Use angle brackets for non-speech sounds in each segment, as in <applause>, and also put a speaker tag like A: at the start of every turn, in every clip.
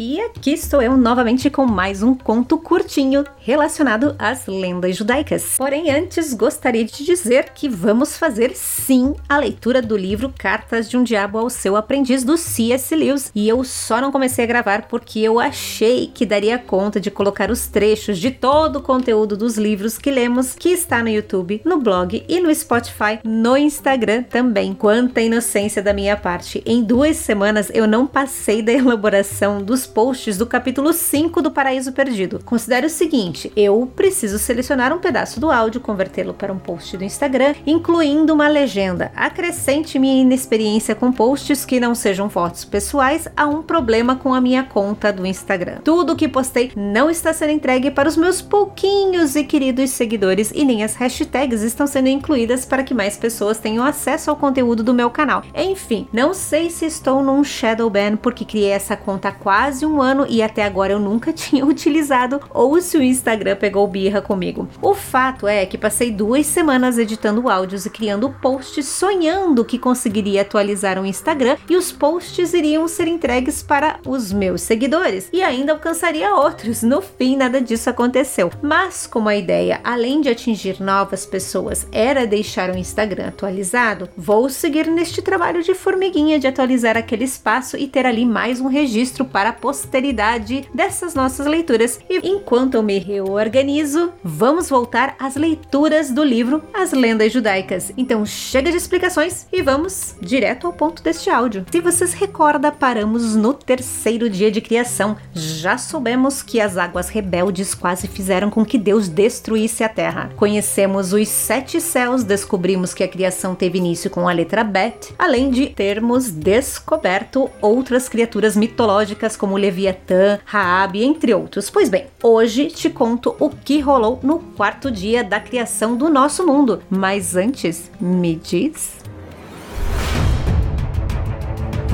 A: E aqui estou eu novamente com mais um conto curtinho relacionado às lendas judaicas. Porém, antes gostaria de dizer que vamos fazer sim a leitura do livro Cartas de um Diabo ao Seu Aprendiz do C.S. Lewis. E eu só não comecei a gravar porque eu achei que daria conta de colocar os trechos de todo o conteúdo dos livros que lemos, que está no YouTube, no blog e no Spotify, no Instagram também. Quanta inocência da minha parte! Em duas semanas eu não passei da elaboração dos posts do capítulo 5 do Paraíso Perdido. Considere o seguinte: eu preciso selecionar um pedaço do áudio, convertê-lo para um post do Instagram, incluindo uma legenda. Acrescente minha inexperiência com posts que não sejam fotos pessoais a um problema com a minha conta do Instagram. Tudo que postei não está sendo entregue para os meus pouquinhos e queridos seguidores e nem as hashtags estão sendo incluídas para que mais pessoas tenham acesso ao conteúdo do meu canal. Enfim, não sei se estou num shadow ban porque criei essa conta quase quase um ano e até agora eu nunca <laughs> tinha utilizado ou se o Instagram pegou birra comigo. O fato é que passei duas semanas editando áudios e criando posts sonhando que conseguiria atualizar o Instagram e os posts iriam ser entregues para os meus seguidores e ainda alcançaria outros. No fim, nada disso aconteceu. Mas como a ideia, além de atingir novas pessoas, era deixar o Instagram atualizado, vou seguir neste trabalho de formiguinha de atualizar aquele espaço e ter ali mais um registro para posteridade dessas nossas leituras. E enquanto eu me reorganizo, vamos voltar às leituras do livro As Lendas Judaicas. Então chega de explicações e vamos direto ao ponto deste áudio. Se vocês recordam, paramos no terceiro dia de criação. Já soubemos que as águas rebeldes quase fizeram com que Deus destruísse a terra. Conhecemos os sete céus, descobrimos que a criação teve início com a letra Bet, além de termos descoberto outras criaturas mitológicas como Leviatã, Raab, entre outros. Pois bem, hoje te conto o que rolou no quarto dia da criação do nosso mundo. Mas antes, me diz.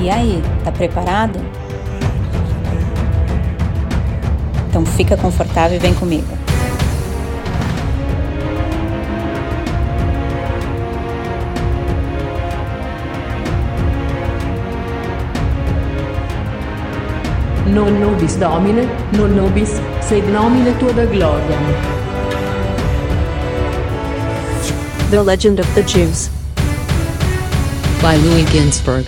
B: E aí, tá preparado? Então fica confortável e vem comigo.
C: Non nobis Domine, non nobis, sed nomine tua da gloria.
D: The Legend of the Jews by Louis Ginsburg.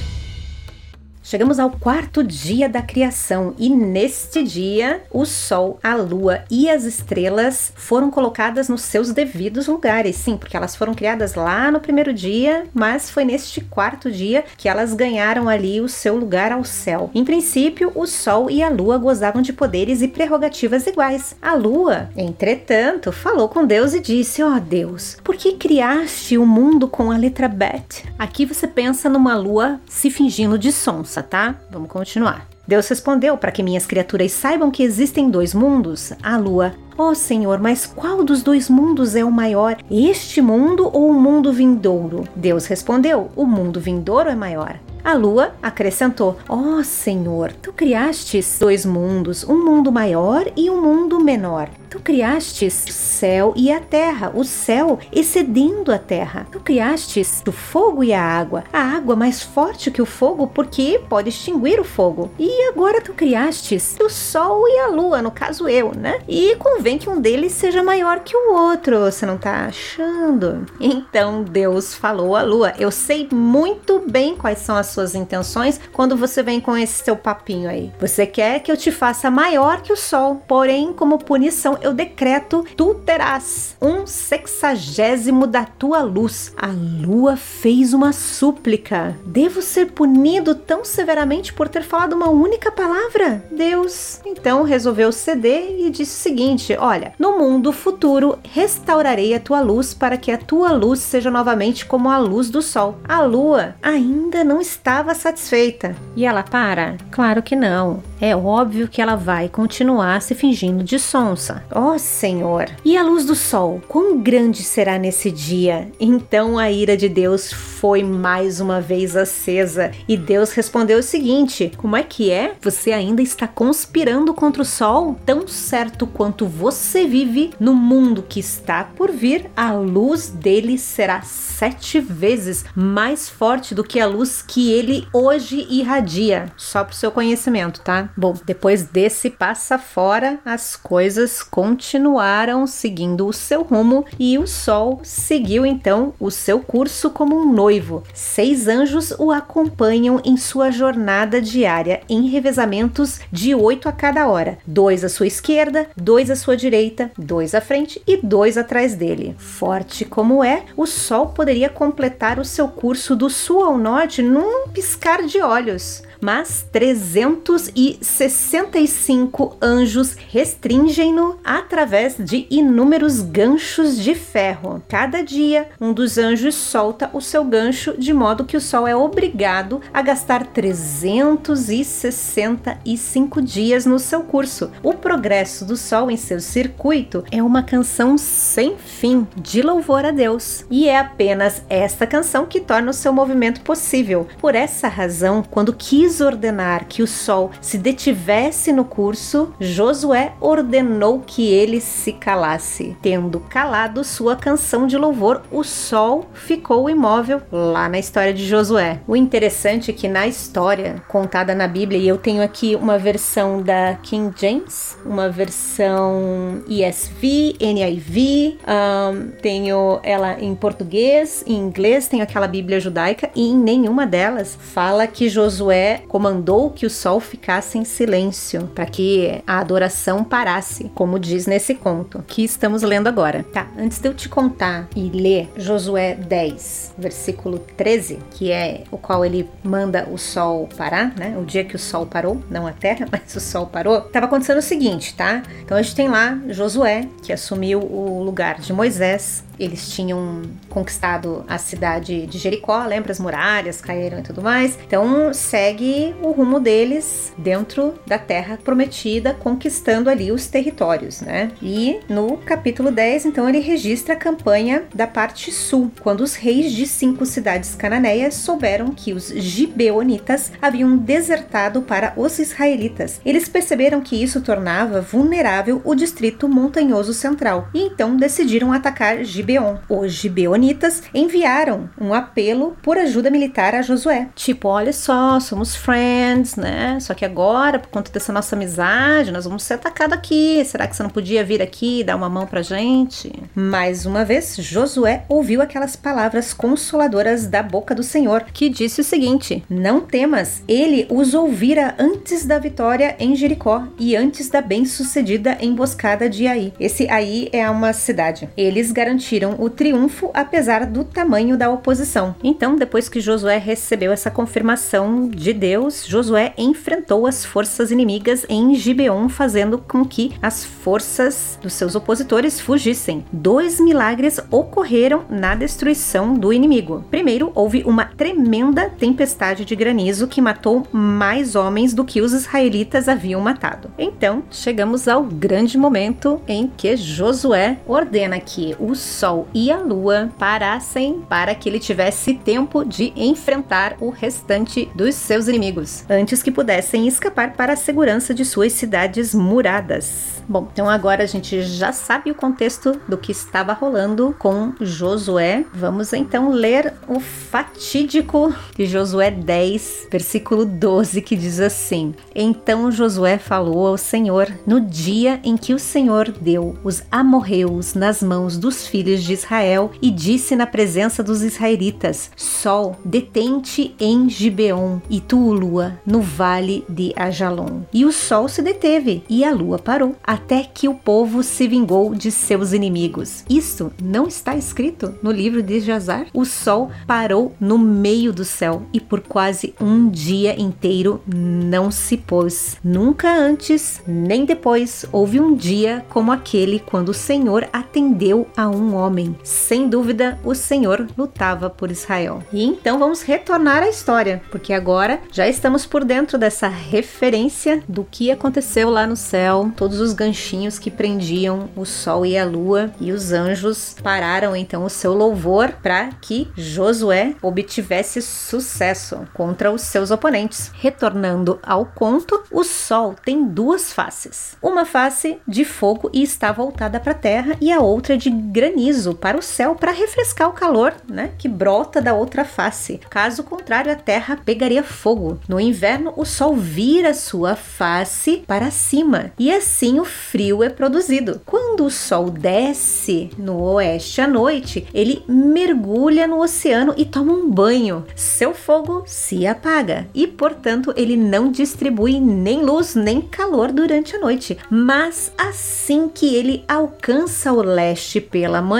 A: Chegamos ao quarto dia da criação e neste dia o Sol, a Lua e as estrelas foram colocadas nos seus devidos lugares. Sim, porque elas foram criadas lá no primeiro dia, mas foi neste quarto dia que elas ganharam ali o seu lugar ao céu. Em princípio, o Sol e a Lua gozavam de poderes e prerrogativas iguais. A Lua, entretanto, falou com Deus e disse: Ó oh, Deus, por que criaste o mundo com a letra Bet? Aqui você pensa numa lua se fingindo de sonsa tá? Vamos continuar. Deus respondeu para que minhas criaturas saibam que existem dois mundos, a lua. Ó oh, Senhor, mas qual dos dois mundos é o maior? Este mundo ou o mundo vindouro? Deus respondeu: O mundo vindouro é maior. A lua acrescentou: Ó oh, Senhor, tu criastes dois mundos, um mundo maior e um mundo menor. Tu criastes o céu e a terra, o céu excedendo a terra. Tu criastes o fogo e a água, a água mais forte que o fogo, porque pode extinguir o fogo. E agora tu criastes o sol e a lua, no caso eu, né? E convém que um deles seja maior que o outro, você não tá achando? Então Deus falou à lua: Eu sei muito bem quais são as suas intenções quando você vem com esse seu papinho aí. Você quer que eu te faça maior que o sol, porém, como punição, eu decreto: tu terás um sexagésimo da tua luz. A lua fez uma súplica. Devo ser punido tão severamente por ter falado uma única palavra? Deus então resolveu ceder e disse o seguinte: Olha, no mundo futuro restaurarei a tua luz para que a tua luz seja novamente como a luz do sol. A lua ainda não estava satisfeita. E ela para? Claro que não. É óbvio que ela vai continuar se fingindo de sonsa. Ó oh, Senhor! E a luz do sol, quão grande será nesse dia? Então a ira de Deus foi mais uma vez acesa e Deus respondeu o seguinte: Como é que é? Você ainda está conspirando contra o sol? Tão certo quanto você vive no mundo que está por vir, a luz dele será sete vezes mais forte do que a luz que ele hoje irradia. Só para o seu conhecimento, tá? Bom, depois desse passa fora, as coisas continuaram seguindo o seu rumo e o sol seguiu então o seu curso como um noivo. Seis anjos o acompanham em sua jornada diária em revezamentos de oito a cada hora, dois à sua esquerda, dois à sua direita, dois à frente e dois atrás dele. Forte como é, o sol poderia completar o seu curso do sul ao norte num piscar de olhos mas 365 anjos restringem-no através de inúmeros ganchos de ferro. Cada dia, um dos anjos solta o seu gancho, de modo que o Sol é obrigado a gastar 365 dias no seu curso. O progresso do Sol em seu circuito é uma canção sem fim de louvor a Deus, e é apenas esta canção que torna o seu movimento possível. Por essa razão, quando quis ordenar que o sol se detivesse no curso, Josué ordenou que ele se calasse. Tendo calado sua canção de louvor, o sol ficou imóvel lá na história de Josué. O interessante é que na história contada na Bíblia, e eu tenho aqui uma versão da King James, uma versão ESV, NIV, um, tenho ela em português, em inglês, tenho aquela Bíblia judaica, e em nenhuma delas fala que Josué comandou que o sol ficasse em silêncio, para que a adoração parasse, como diz nesse conto que estamos lendo agora. Tá, antes de eu te contar e ler Josué 10, versículo 13, que é o qual ele manda o sol parar, né? O dia que o sol parou, não a terra, <laughs> mas o sol parou. Tava acontecendo o seguinte, tá? Então a gente tem lá Josué, que assumiu o lugar de Moisés eles tinham conquistado a cidade de Jericó, lembra? As muralhas caíram e tudo mais. Então segue o rumo deles dentro da terra prometida, conquistando ali os territórios, né? E no capítulo 10, então, ele registra a campanha da parte sul, quando os reis de cinco cidades cananeias souberam que os gibeonitas haviam desertado para os israelitas. Eles perceberam que isso tornava vulnerável o distrito montanhoso central e então decidiram atacar Gibeon Gibeon. Os gibeonitas enviaram um apelo por ajuda militar a Josué. Tipo, olha só, somos friends, né? Só que agora, por conta dessa nossa amizade, nós vamos ser atacados aqui. Será que você não podia vir aqui e dar uma mão pra gente? Mais uma vez, Josué ouviu aquelas palavras consoladoras da boca do Senhor, que disse o seguinte: Não temas, ele os ouvira antes da vitória em Jericó e antes da bem-sucedida emboscada de Aí. Esse Aí é uma cidade. Eles garantiram garantiram o triunfo apesar do tamanho da oposição. Então, depois que Josué recebeu essa confirmação de Deus, Josué enfrentou as forças inimigas em Gibeon, fazendo com que as forças dos seus opositores fugissem. Dois milagres ocorreram na destruição do inimigo. Primeiro, houve uma tremenda tempestade de granizo que matou mais homens do que os israelitas haviam matado. Então, chegamos ao grande momento em que Josué ordena que o sol Sol e a Lua parassem para que ele tivesse tempo de enfrentar o restante dos seus inimigos, antes que pudessem escapar para a segurança de suas cidades muradas. Bom, então agora a gente já sabe o contexto do que estava rolando com Josué. Vamos então ler o fatídico de Josué 10, versículo 12, que diz assim: Então Josué falou ao Senhor no dia em que o Senhor deu os amorreus nas mãos dos filhos filhos de Israel e disse na presença dos israelitas: Sol, detente em Gibeon, e tu, lua, no vale de Ajalon. E o sol se deteve, e a lua parou, até que o povo se vingou de seus inimigos. Isto não está escrito no livro de Jazar? O sol parou no meio do céu e por quase um dia inteiro não se pôs. Nunca antes nem depois houve um dia como aquele quando o Senhor atendeu a um homem homem. Sem dúvida, o Senhor lutava por Israel. E então vamos retornar à história, porque agora já estamos por dentro dessa referência do que aconteceu lá no céu, todos os ganchinhos que prendiam o sol e a lua, e os anjos pararam então o seu louvor para que Josué obtivesse sucesso contra os seus oponentes. Retornando ao conto, o sol tem duas faces. Uma face de fogo e está voltada para a terra, e a outra de granizo granizo para o céu para refrescar o calor, né, que brota da outra face. Caso contrário, a terra pegaria fogo. No inverno, o sol vira sua face para cima e assim o frio é produzido. Quando o sol desce no oeste à noite, ele mergulha no oceano e toma um banho. Seu fogo se apaga e, portanto, ele não distribui nem luz nem calor durante a noite. Mas assim que ele alcança o leste pela manhã,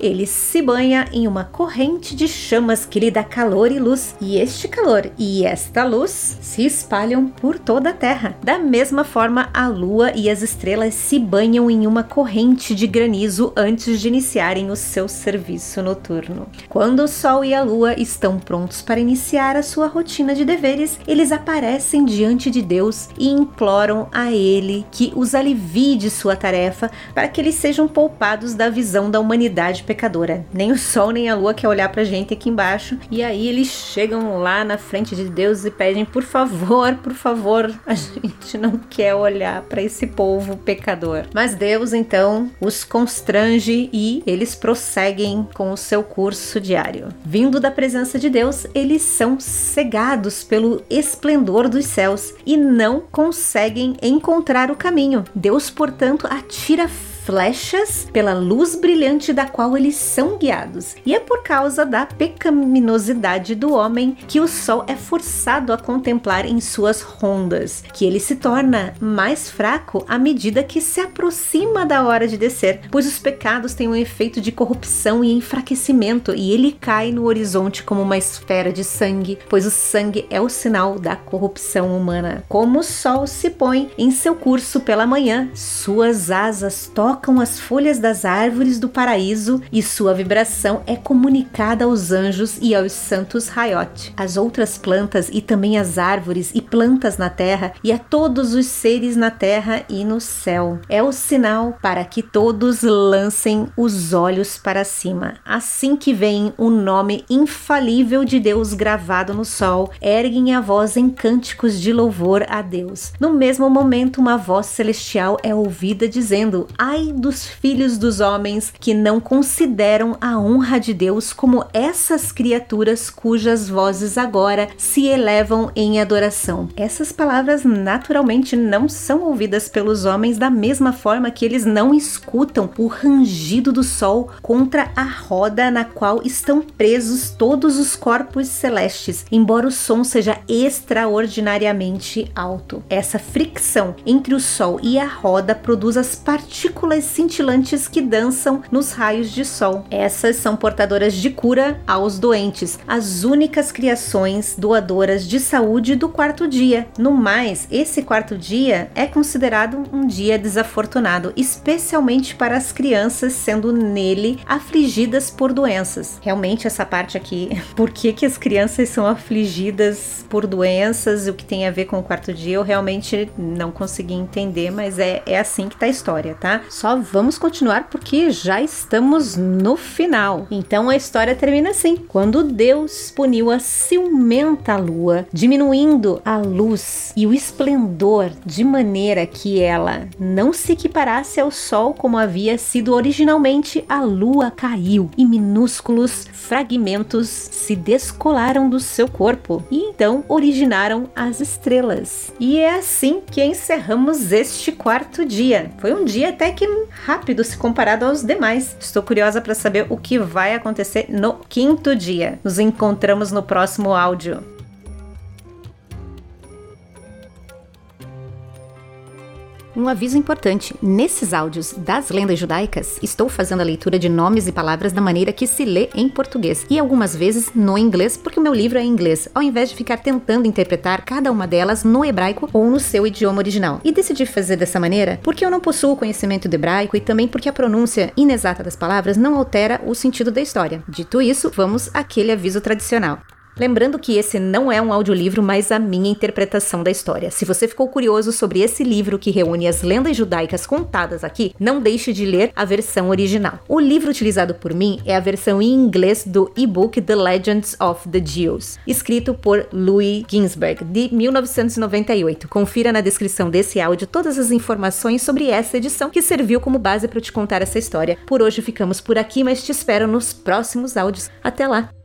A: ele se banha em uma corrente de chamas que lhe dá calor e luz. E este calor e esta luz se espalham por toda a terra. Da mesma forma, a lua e as estrelas se banham em uma corrente de granizo antes de iniciarem o seu serviço noturno. Quando o sol e a lua estão prontos para iniciar a sua rotina de deveres, eles aparecem diante de Deus e imploram a ele que os alivie de sua tarefa para que eles sejam poupados da visão da humanidade pecadora. Nem o sol nem a lua quer olhar pra gente aqui embaixo. E aí eles chegam lá na frente de Deus e pedem: por favor, por favor, a <laughs> gente não quer olhar para esse povo pecador. Mas Deus então os constrange e eles prosseguem com o seu curso diário. Vindo da presença de Deus, eles são cegados pelo esplendor dos céus e não conseguem encontrar o caminho. Deus, portanto, atira flechas pela luz brilhante da qual eles são guiados. E é por causa da pecaminosidade do homem que o sol é forçado a contemplar em suas rondas, que ele se torna mais fraco à medida que se aproxima da hora de descer, pois os pecados têm um efeito de corrupção e enfraquecimento e ele cai no horizonte como uma esfera de sangue, pois o sangue é o sinal da corrupção humana. Como o sol se põe em seu curso pela manhã, suas asas tocam tocam as folhas das árvores do paraíso e sua vibração é comunicada aos anjos e aos santos Hayot, as outras plantas e também as árvores e plantas na terra e a todos os seres na terra e no céu. É o sinal para que todos lancem os olhos para cima. Assim que vem o nome infalível de Deus gravado no sol, erguem a voz em cânticos de louvor a Deus. No mesmo momento, uma voz celestial é ouvida dizendo: Ai dos filhos dos homens que não consideram a honra de Deus como essas criaturas cujas vozes agora se elevam em adoração. Essas palavras naturalmente não são ouvidas pelos homens da mesma forma que eles não escutam o rangido do sol contra a roda na qual estão presos todos os corpos celestes, embora o som seja extraordinariamente alto. Essa fricção entre o sol e a roda produz as partículas cintilantes que dançam nos raios de sol. Essas são portadoras de cura aos doentes, as únicas criações doadoras de saúde do quarto dia. No mais, esse quarto dia é considerado um dia desafortunado, especialmente para as crianças, sendo nele afligidas por doenças. Realmente, essa parte aqui, <laughs> por que, que as crianças são afligidas por doenças e o que tem a ver com o quarto dia, eu realmente não consegui entender, mas é, é assim que tá a história, tá? Só vamos continuar porque já estamos no final. Então a história termina assim: quando Deus puniu a ciumenta lua, diminuindo a luz e o esplendor de maneira que ela não se equiparasse ao sol como havia sido originalmente, a lua caiu e minúsculos fragmentos se descolaram do seu corpo e então originaram as estrelas. E é assim que encerramos este quarto dia. Foi um dia até que rápido se comparado aos demais. Estou curiosa para saber o que vai acontecer no quinto dia. Nos encontramos no próximo áudio. Um aviso importante: nesses áudios das lendas judaicas, estou fazendo a leitura de nomes e palavras da maneira que se lê em português e algumas vezes no inglês, porque o meu livro é em inglês, ao invés de ficar tentando interpretar cada uma delas no hebraico ou no seu idioma original. E decidi fazer dessa maneira porque eu não possuo conhecimento do hebraico e também porque a pronúncia inexata das palavras não altera o sentido da história. Dito isso, vamos àquele aviso tradicional. Lembrando que esse não é um audiolivro, mas a minha interpretação da história. Se você ficou curioso sobre esse livro que reúne as lendas judaicas contadas aqui, não deixe de ler a versão original. O livro utilizado por mim é a versão em inglês do e-book The Legends of the Jews, escrito por Louis Ginsberg, de 1998. Confira na descrição desse áudio todas as informações sobre essa edição que serviu como base para te contar essa história. Por hoje ficamos por aqui, mas te espero nos próximos áudios. Até lá!